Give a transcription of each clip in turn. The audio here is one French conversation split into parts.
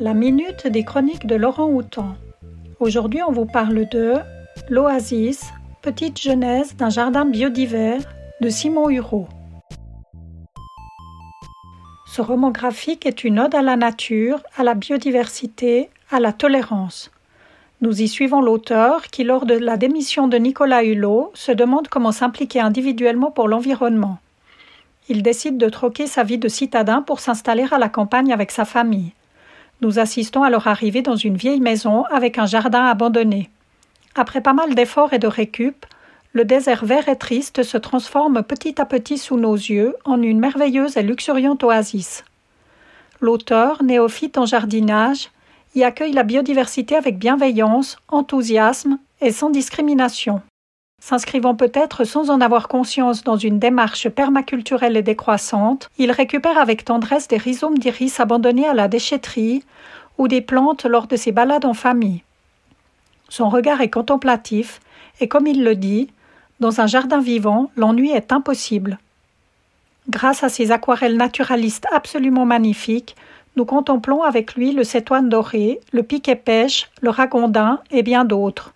La minute des chroniques de Laurent Houtan. Aujourd'hui, on vous parle de L'Oasis, petite genèse d'un jardin biodivers de Simon Hureau. Ce roman graphique est une ode à la nature, à la biodiversité, à la tolérance. Nous y suivons l'auteur qui, lors de la démission de Nicolas Hulot, se demande comment s'impliquer individuellement pour l'environnement. Il décide de troquer sa vie de citadin pour s'installer à la campagne avec sa famille. Nous assistons à leur arrivée dans une vieille maison avec un jardin abandonné. Après pas mal d'efforts et de récup, le désert vert et triste se transforme petit à petit sous nos yeux en une merveilleuse et luxuriante oasis. L'auteur, néophyte en jardinage, y accueille la biodiversité avec bienveillance, enthousiasme et sans discrimination. S'inscrivant peut-être sans en avoir conscience dans une démarche permaculturelle et décroissante, il récupère avec tendresse des rhizomes d'iris abandonnés à la déchetterie ou des plantes lors de ses balades en famille. Son regard est contemplatif et comme il le dit, dans un jardin vivant, l'ennui est impossible. Grâce à ses aquarelles naturalistes absolument magnifiques, nous contemplons avec lui le cétoine doré, le piquet pêche, le ragondin et bien d'autres.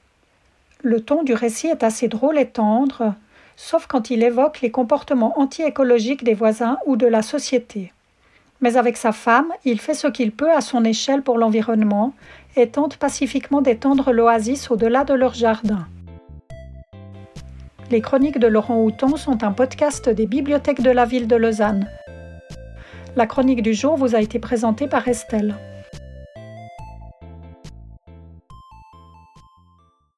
Le ton du récit est assez drôle et tendre, sauf quand il évoque les comportements anti-écologiques des voisins ou de la société. Mais avec sa femme, il fait ce qu'il peut à son échelle pour l'environnement et tente pacifiquement d'étendre l'oasis au-delà de leur jardin. Les chroniques de Laurent Houton sont un podcast des bibliothèques de la ville de Lausanne. La chronique du jour vous a été présentée par Estelle.